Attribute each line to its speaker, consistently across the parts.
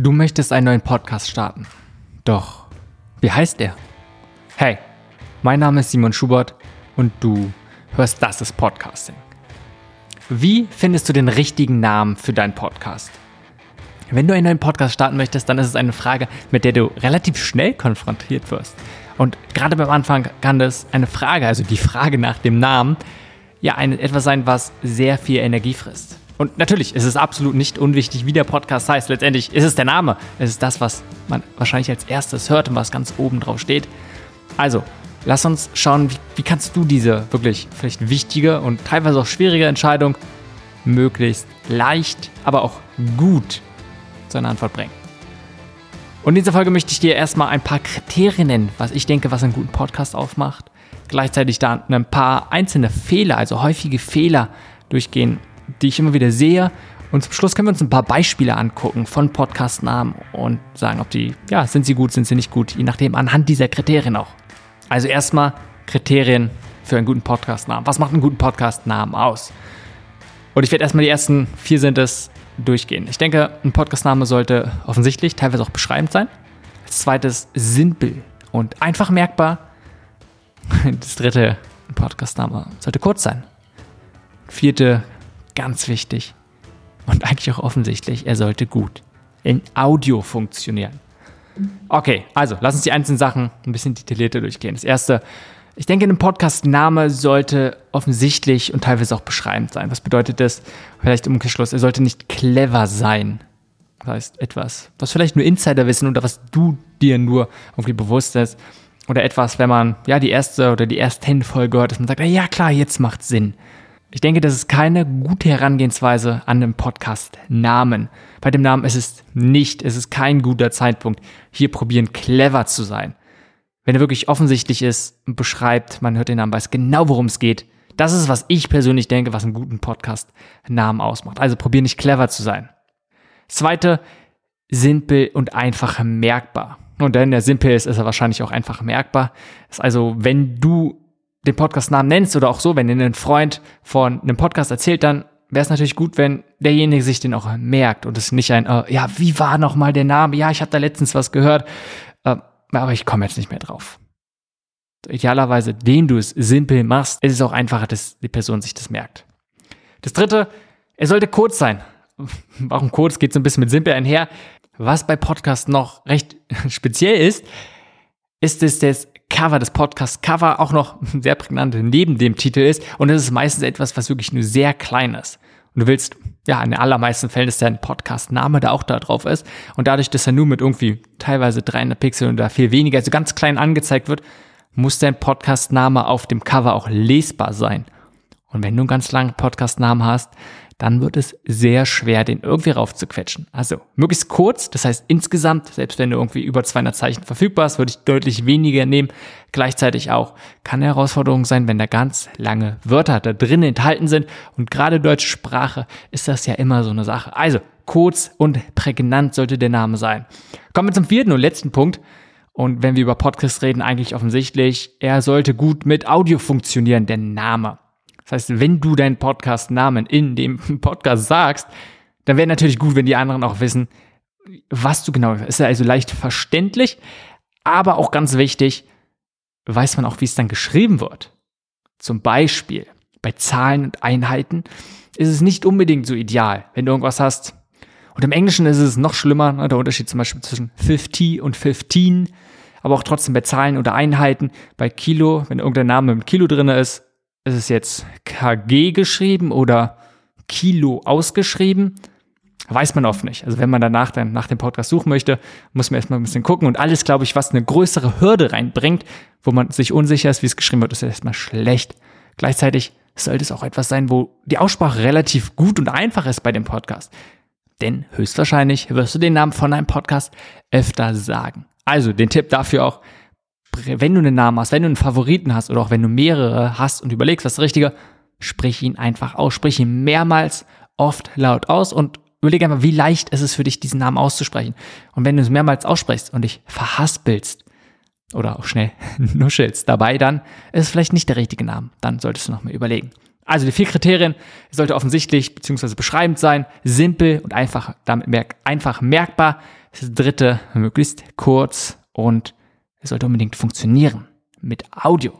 Speaker 1: Du möchtest einen neuen Podcast starten. Doch, wie heißt der? Hey, mein Name ist Simon Schubert und du hörst Das ist Podcasting. Wie findest du den richtigen Namen für deinen Podcast? Wenn du einen neuen Podcast starten möchtest, dann ist es eine Frage, mit der du relativ schnell konfrontiert wirst. Und gerade beim Anfang kann das eine Frage, also die Frage nach dem Namen, ja ein, etwas sein, was sehr viel Energie frisst. Und natürlich ist es absolut nicht unwichtig, wie der Podcast heißt. Letztendlich ist es der Name. Es ist das, was man wahrscheinlich als erstes hört und was ganz oben drauf steht. Also, lass uns schauen, wie, wie kannst du diese wirklich vielleicht wichtige und teilweise auch schwierige Entscheidung möglichst leicht, aber auch gut zu einer Antwort bringen. Und in dieser Folge möchte ich dir erstmal ein paar Kriterien nennen, was ich denke, was einen guten Podcast aufmacht. Gleichzeitig da ein paar einzelne Fehler, also häufige Fehler durchgehen, die ich immer wieder sehe. Und zum Schluss können wir uns ein paar Beispiele angucken von Podcast-Namen und sagen, ob die, ja, sind sie gut, sind sie nicht gut, je nachdem, anhand dieser Kriterien auch. Also erstmal Kriterien für einen guten Podcast-Namen. Was macht einen guten Podcast-Namen aus? Und ich werde erstmal die ersten vier sind es durchgehen. Ich denke, ein Podcast-Name sollte offensichtlich, teilweise auch beschreibend sein. Als zweites simpel und einfach merkbar. Das dritte, ein Podcast-Name sollte kurz sein. Vierte, ganz wichtig und eigentlich auch offensichtlich, er sollte gut in Audio funktionieren. Okay, also lass uns die einzelnen Sachen ein bisschen detaillierter durchgehen. Das erste, ich denke, ein Podcast-Name sollte offensichtlich und teilweise auch beschreibend sein. Was bedeutet das? Vielleicht im Umkehrschluss, er sollte nicht clever sein. Das heißt, etwas, was vielleicht nur Insider wissen oder was du dir nur irgendwie bewusst ist. Oder etwas, wenn man ja die erste oder die erste Folge hört, dass man sagt, ja klar, jetzt macht Sinn. Ich denke, das ist keine gute Herangehensweise an den Podcast-Namen. Bei dem Namen ist es nicht, es ist kein guter Zeitpunkt, hier probieren, clever zu sein. Wenn er wirklich offensichtlich ist und beschreibt, man hört den Namen, weiß genau, worum es geht. Das ist, was ich persönlich denke, was einen guten Podcast-Namen ausmacht. Also probier nicht clever zu sein. Zweite, simpel und einfach merkbar. Und wenn der simpel ist, ist er wahrscheinlich auch einfach merkbar. Ist also, wenn du den Podcast-Namen nennst oder auch so, wenn dir ein Freund von einem Podcast erzählt, dann wäre es natürlich gut, wenn derjenige sich den auch merkt und es nicht ein, äh, ja, wie war nochmal der Name? Ja, ich habe da letztens was gehört, äh, aber ich komme jetzt nicht mehr drauf. Idealerweise, indem du es simpel machst, ist es auch einfacher, dass die Person sich das merkt. Das dritte, er sollte kurz sein. Warum kurz? Geht so ein bisschen mit simpel einher. Was bei Podcasts noch recht speziell ist, ist es das Cover des Podcasts Cover auch noch sehr prägnant neben dem Titel ist. Und es ist meistens etwas, was wirklich nur sehr klein ist. Und du willst, ja, in den allermeisten Fällen, dass dein Podcast-Name da auch da drauf ist. Und dadurch, dass er nur mit irgendwie teilweise 300 Pixel oder viel weniger, also ganz klein angezeigt wird, muss dein Podcast-Name auf dem Cover auch lesbar sein. Und wenn du einen ganz langen Podcast-Namen hast, dann wird es sehr schwer, den irgendwie raufzuquetschen. Also möglichst kurz, das heißt insgesamt, selbst wenn du irgendwie über 200 Zeichen verfügbar hast, würde ich deutlich weniger nehmen. Gleichzeitig auch kann eine Herausforderung sein, wenn da ganz lange Wörter da drin enthalten sind. Und gerade deutsche Sprache ist das ja immer so eine Sache. Also kurz und prägnant sollte der Name sein. Kommen wir zum vierten und letzten Punkt. Und wenn wir über Podcast reden, eigentlich offensichtlich, er sollte gut mit Audio funktionieren, der Name. Das heißt, wenn du deinen Podcast-Namen in dem Podcast sagst, dann wäre natürlich gut, wenn die anderen auch wissen, was du genau ist. also leicht verständlich, aber auch ganz wichtig, weiß man auch, wie es dann geschrieben wird. Zum Beispiel bei Zahlen und Einheiten ist es nicht unbedingt so ideal, wenn du irgendwas hast. Und im Englischen ist es noch schlimmer, ne, der Unterschied zum Beispiel zwischen 50 und 15, aber auch trotzdem bei Zahlen oder Einheiten, bei Kilo, wenn irgendein Name mit Kilo drin ist, ist es jetzt KG geschrieben oder Kilo ausgeschrieben? Weiß man oft nicht. Also wenn man danach dann nach dem Podcast suchen möchte, muss man erstmal ein bisschen gucken. Und alles, glaube ich, was eine größere Hürde reinbringt, wo man sich unsicher ist, wie es geschrieben wird, ist erstmal schlecht. Gleichzeitig sollte es auch etwas sein, wo die Aussprache relativ gut und einfach ist bei dem Podcast. Denn höchstwahrscheinlich wirst du den Namen von einem Podcast öfter sagen. Also den Tipp dafür auch, wenn du einen Namen hast, wenn du einen Favoriten hast oder auch wenn du mehrere hast und überlegst, was ist richtige, sprich ihn einfach aus, sprich ihn mehrmals oft laut aus und überlege einfach, wie leicht ist es für dich, diesen Namen auszusprechen. Und wenn du es mehrmals aussprichst und dich verhaspelst oder auch schnell nuschelst dabei, dann ist es vielleicht nicht der richtige Name. Dann solltest du nochmal überlegen. Also die vier Kriterien sollte offensichtlich bzw. beschreibend sein, simpel und einfach damit merk einfach merkbar. Das dritte möglichst kurz und es sollte unbedingt funktionieren mit Audio.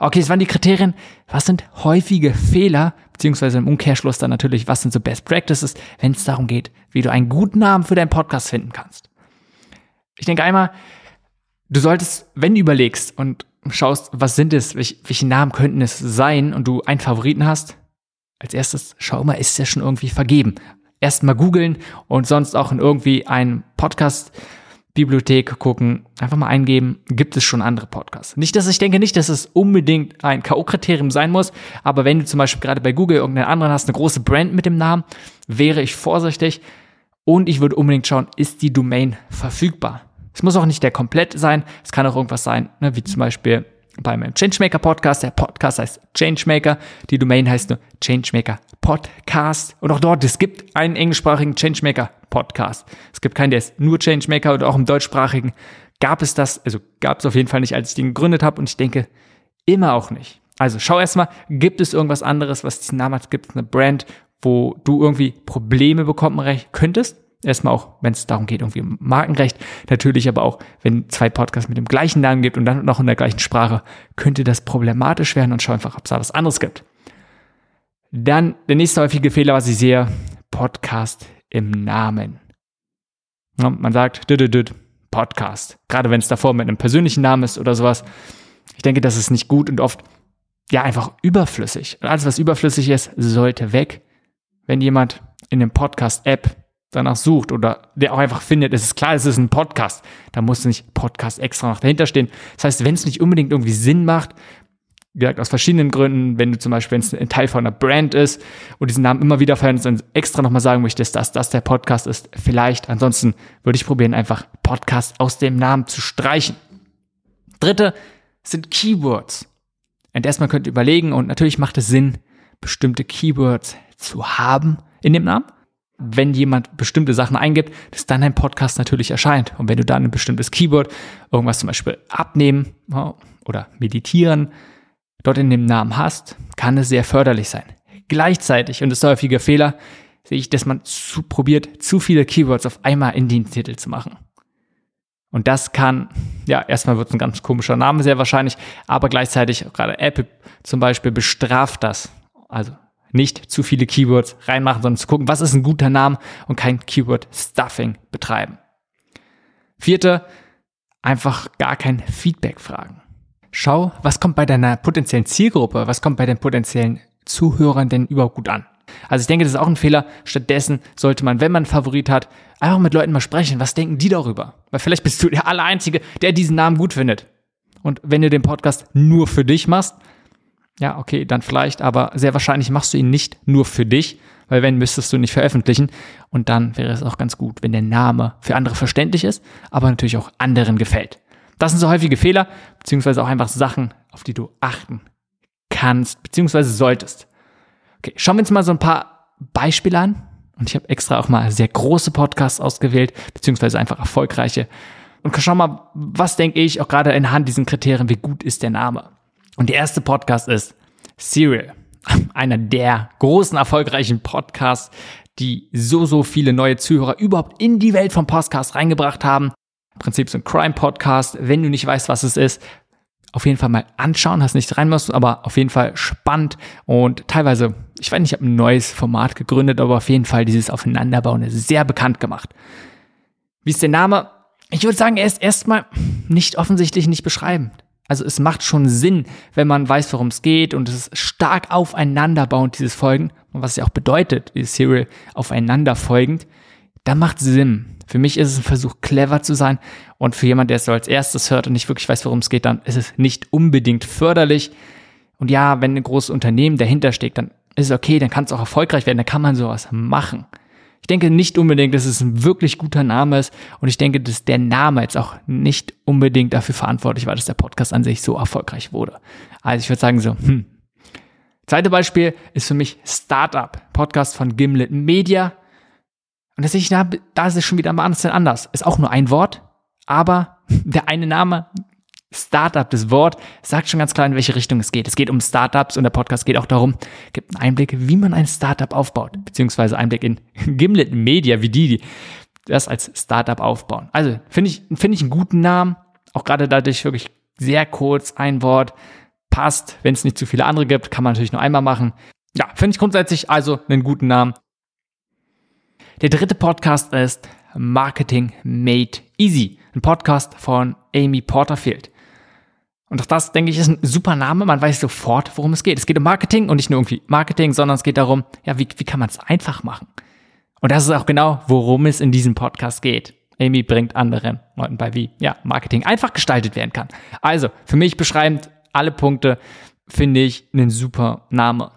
Speaker 1: Okay, das waren die Kriterien. Was sind häufige Fehler, beziehungsweise im Umkehrschluss dann natürlich, was sind so Best Practices, wenn es darum geht, wie du einen guten Namen für deinen Podcast finden kannst. Ich denke einmal, du solltest, wenn du überlegst und schaust, was sind es, welche, welche Namen könnten es sein und du einen Favoriten hast, als erstes schau mal, ist der schon irgendwie vergeben? Erst mal googeln und sonst auch in irgendwie einen Podcast Bibliothek gucken, einfach mal eingeben, gibt es schon andere Podcasts. Nicht, dass ich denke nicht, dass es unbedingt ein K.O.-Kriterium sein muss, aber wenn du zum Beispiel gerade bei Google irgendeinen anderen hast, eine große Brand mit dem Namen, wäre ich vorsichtig und ich würde unbedingt schauen, ist die Domain verfügbar. Es muss auch nicht der komplett sein, es kann auch irgendwas sein, ne, wie zum Beispiel bei meinem Changemaker Podcast. Der Podcast heißt Changemaker. Die Domain heißt nur Changemaker Podcast. Und auch dort, es gibt einen englischsprachigen Changemaker Podcast. Es gibt keinen, der ist nur Changemaker oder auch im deutschsprachigen gab es das, also gab es auf jeden Fall nicht, als ich den gegründet habe und ich denke immer auch nicht. Also schau erstmal, gibt es irgendwas anderes, was diesen Namen hat? Gibt es eine Brand, wo du irgendwie Probleme bekommen könntest? Erstmal auch, wenn es darum geht, irgendwie Markenrecht. Natürlich aber auch, wenn zwei Podcasts mit dem gleichen Namen gibt und dann noch in der gleichen Sprache, könnte das problematisch werden und schau einfach, ob es da was anderes gibt. Dann der nächste häufige Fehler, was ich sehe, Podcast im Namen. Ja, man sagt, Podcast. Gerade wenn es davor mit einem persönlichen Namen ist oder sowas. Ich denke, das ist nicht gut und oft ja einfach überflüssig. alles, was überflüssig ist, sollte weg. Wenn jemand in dem Podcast-App danach sucht oder der auch einfach findet, es ist klar, es ist ein Podcast, da muss nicht Podcast extra noch dahinter stehen. Das heißt, wenn es nicht unbedingt irgendwie Sinn macht, wie gesagt, aus verschiedenen Gründen, wenn du zum Beispiel, wenn es ein Teil von einer Brand ist und diesen Namen immer wieder verwendest und extra nochmal sagen möchtest, dass das der Podcast ist, vielleicht. Ansonsten würde ich probieren, einfach Podcast aus dem Namen zu streichen. Dritte sind Keywords. Und erstmal könnt ihr überlegen und natürlich macht es Sinn, bestimmte Keywords zu haben in dem Namen wenn jemand bestimmte Sachen eingibt, dass dann ein Podcast natürlich erscheint. Und wenn du dann ein bestimmtes Keyword, irgendwas zum Beispiel abnehmen oder meditieren, dort in dem Namen hast, kann es sehr förderlich sein. Gleichzeitig, und das ist ein häufiger Fehler, sehe ich, dass man zu, probiert, zu viele Keywords auf einmal in den Titel zu machen. Und das kann, ja, erstmal wird es ein ganz komischer Name sehr wahrscheinlich, aber gleichzeitig, gerade Apple zum Beispiel, bestraft das. Also nicht zu viele Keywords reinmachen, sondern zu gucken, was ist ein guter Name und kein Keyword-Stuffing betreiben. Vierte, einfach gar kein Feedback fragen. Schau, was kommt bei deiner potenziellen Zielgruppe, was kommt bei den potenziellen Zuhörern denn überhaupt gut an. Also ich denke, das ist auch ein Fehler. Stattdessen sollte man, wenn man einen Favorit hat, einfach mit Leuten mal sprechen. Was denken die darüber? Weil vielleicht bist du der Allereinzige, der diesen Namen gut findet. Und wenn du den Podcast nur für dich machst, ja, okay, dann vielleicht, aber sehr wahrscheinlich machst du ihn nicht nur für dich, weil wenn müsstest du nicht veröffentlichen. Und dann wäre es auch ganz gut, wenn der Name für andere verständlich ist, aber natürlich auch anderen gefällt. Das sind so häufige Fehler, beziehungsweise auch einfach Sachen, auf die du achten kannst, beziehungsweise solltest. Okay, schauen wir uns mal so ein paar Beispiele an. Und ich habe extra auch mal sehr große Podcasts ausgewählt, beziehungsweise einfach erfolgreiche. Und schau mal, was denke ich, auch gerade anhand diesen Kriterien, wie gut ist der Name? Und der erste Podcast ist Serial. Einer der großen, erfolgreichen Podcasts, die so, so viele neue Zuhörer überhaupt in die Welt vom Podcast reingebracht haben. Im Prinzip so ein Crime-Podcast. Wenn du nicht weißt, was es ist, auf jeden Fall mal anschauen, hast nicht rein müssen, aber auf jeden Fall spannend und teilweise, ich weiß nicht, ich habe ein neues Format gegründet, aber auf jeden Fall dieses Aufeinanderbauen ist sehr bekannt gemacht. Wie ist der Name? Ich würde sagen, er ist erstmal nicht offensichtlich nicht beschreibend. Also es macht schon Sinn, wenn man weiß, worum es geht und es ist stark aufeinanderbauend, dieses Folgen, und was ja auch bedeutet, dieses Serial aufeinander folgend, da macht Sinn. Für mich ist es ein Versuch, clever zu sein und für jemand, der es so als erstes hört und nicht wirklich weiß, worum es geht, dann ist es nicht unbedingt förderlich. Und ja, wenn ein großes Unternehmen dahinter steht, dann ist es okay, dann kann es auch erfolgreich werden, dann kann man sowas machen. Ich denke nicht unbedingt, dass es ein wirklich guter Name ist und ich denke, dass der Name jetzt auch nicht unbedingt dafür verantwortlich war, dass der Podcast an sich so erfolgreich wurde. Also ich würde sagen so, hm. Zweite Beispiel ist für mich Startup, Podcast von Gimlet Media. Und das sehe ich da, da ist es schon wieder bisschen anders. Ist auch nur ein Wort, aber der eine Name Startup, das Wort sagt schon ganz klar, in welche Richtung es geht. Es geht um Startups und der Podcast geht auch darum, gibt einen Einblick, wie man ein Startup aufbaut, beziehungsweise Einblick in Gimlet Media, wie die, die das als Startup aufbauen. Also finde ich, finde ich einen guten Namen, auch gerade dadurch wirklich sehr kurz ein Wort, passt. Wenn es nicht zu viele andere gibt, kann man natürlich nur einmal machen. Ja, finde ich grundsätzlich also einen guten Namen. Der dritte Podcast ist Marketing Made Easy, ein Podcast von Amy Porterfield. Und auch das, denke ich, ist ein super Name. Man weiß sofort, worum es geht. Es geht um Marketing und nicht nur irgendwie Marketing, sondern es geht darum, ja, wie, wie kann man es einfach machen? Und das ist auch genau, worum es in diesem Podcast geht. Amy bringt anderen Leuten bei, wie ja, Marketing einfach gestaltet werden kann. Also, für mich beschreibend alle Punkte, finde ich einen super Name.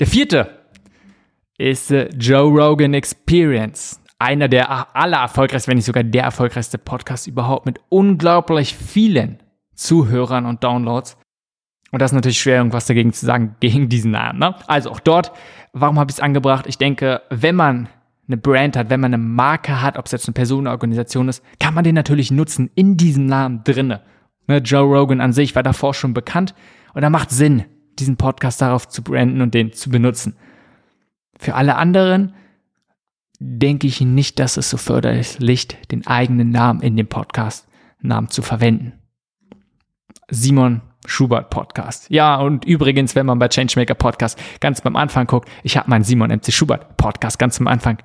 Speaker 1: Der vierte ist The Joe Rogan Experience. Einer der aller erfolgreichsten, wenn nicht sogar der erfolgreichste Podcast überhaupt mit unglaublich vielen Zuhörern und Downloads. Und das ist natürlich schwer, irgendwas dagegen zu sagen, gegen diesen Namen. Ne? Also auch dort, warum habe ich es angebracht? Ich denke, wenn man eine Brand hat, wenn man eine Marke hat, ob es jetzt eine Person oder Organisation ist, kann man den natürlich nutzen in diesem Namen drinne. Ne, Joe Rogan an sich war davor schon bekannt und da macht Sinn, diesen Podcast darauf zu branden und den zu benutzen. Für alle anderen denke ich nicht, dass es so förderlich ist, den eigenen Namen in dem Podcast Namen zu verwenden. Simon Schubert Podcast. Ja, und übrigens, wenn man bei Changemaker Podcast ganz beim Anfang guckt, ich habe meinen Simon MC Schubert Podcast ganz am Anfang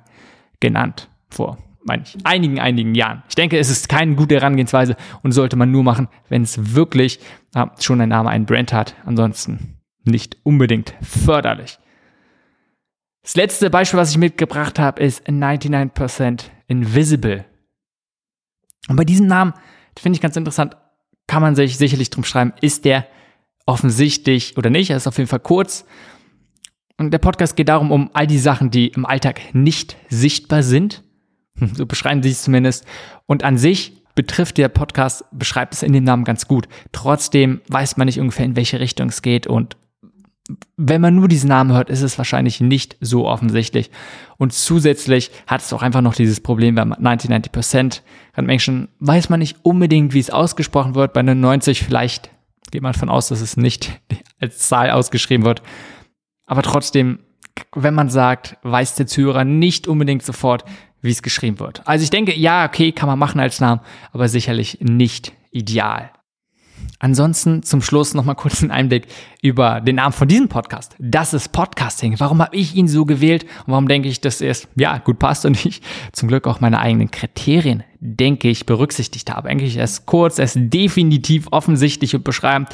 Speaker 1: genannt vor manch, einigen, einigen Jahren. Ich denke, es ist keine gute Herangehensweise und sollte man nur machen, wenn es wirklich äh, schon ein Name, einen Brand hat. Ansonsten nicht unbedingt förderlich. Das letzte Beispiel, was ich mitgebracht habe, ist 99% Invisible. Und bei diesem Namen finde ich ganz interessant, kann man sich sicherlich drum schreiben, ist der offensichtlich oder nicht. Er ist auf jeden Fall kurz. Und der Podcast geht darum, um all die Sachen, die im Alltag nicht sichtbar sind. So beschreiben sie es zumindest. Und an sich betrifft der Podcast, beschreibt es in dem Namen ganz gut. Trotzdem weiß man nicht ungefähr, in welche Richtung es geht. Und wenn man nur diesen Namen hört, ist es wahrscheinlich nicht so offensichtlich. Und zusätzlich hat es auch einfach noch dieses Problem bei 90, 90 Prozent Menschen weiß man nicht unbedingt, wie es ausgesprochen wird. Bei 90 vielleicht geht man davon aus, dass es nicht als Zahl ausgeschrieben wird. Aber trotzdem, wenn man sagt, weiß der Zuhörer nicht unbedingt sofort, wie es geschrieben wird. Also ich denke, ja, okay, kann man machen als Namen, aber sicherlich nicht ideal. Ansonsten zum Schluss nochmal kurz einen Einblick über den Namen von diesem Podcast. Das ist Podcasting. Warum habe ich ihn so gewählt und warum denke ich, dass er es ja gut passt und ich zum Glück auch meine eigenen Kriterien, denke ich, berücksichtigt habe. Eigentlich ist kurz, er ist definitiv offensichtlich und beschreibend.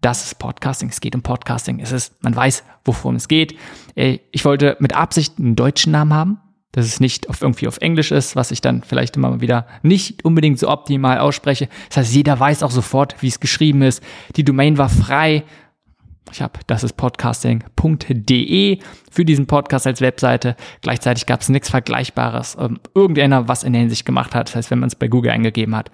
Speaker 1: Das ist Podcasting. Es geht um Podcasting. Es ist, man weiß, wovon es geht. Äh, ich wollte mit Absicht einen deutschen Namen haben dass es nicht auf, irgendwie auf Englisch ist, was ich dann vielleicht immer wieder nicht unbedingt so optimal ausspreche. Das heißt, jeder weiß auch sofort, wie es geschrieben ist. Die Domain war frei. Ich habe, das ist podcasting.de für diesen Podcast als Webseite. Gleichzeitig gab es nichts Vergleichbares, ähm, irgendeiner was in der Hinsicht gemacht hat. Das heißt, wenn man es bei Google eingegeben hat.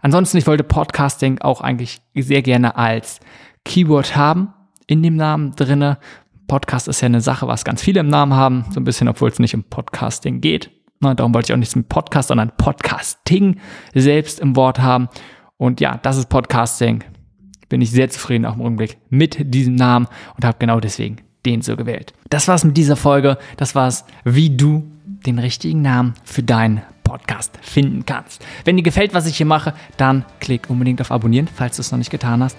Speaker 1: Ansonsten, ich wollte Podcasting auch eigentlich sehr gerne als Keyword haben in dem Namen drinne, Podcast ist ja eine Sache, was ganz viele im Namen haben, so ein bisschen, obwohl es nicht um Podcasting geht. Na, darum wollte ich auch nichts mit Podcast, sondern Podcasting selbst im Wort haben. Und ja, das ist Podcasting. Bin ich sehr zufrieden auch im Rückblick mit diesem Namen und habe genau deswegen den so gewählt. Das war's mit dieser Folge. Das war's, wie du den richtigen Namen für deinen Podcast finden kannst. Wenn dir gefällt, was ich hier mache, dann klick unbedingt auf Abonnieren, falls du es noch nicht getan hast.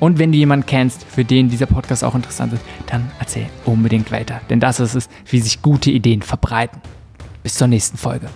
Speaker 1: Und wenn du jemanden kennst, für den dieser Podcast auch interessant ist, dann erzähl unbedingt weiter. Denn das ist es, wie sich gute Ideen verbreiten. Bis zur nächsten Folge.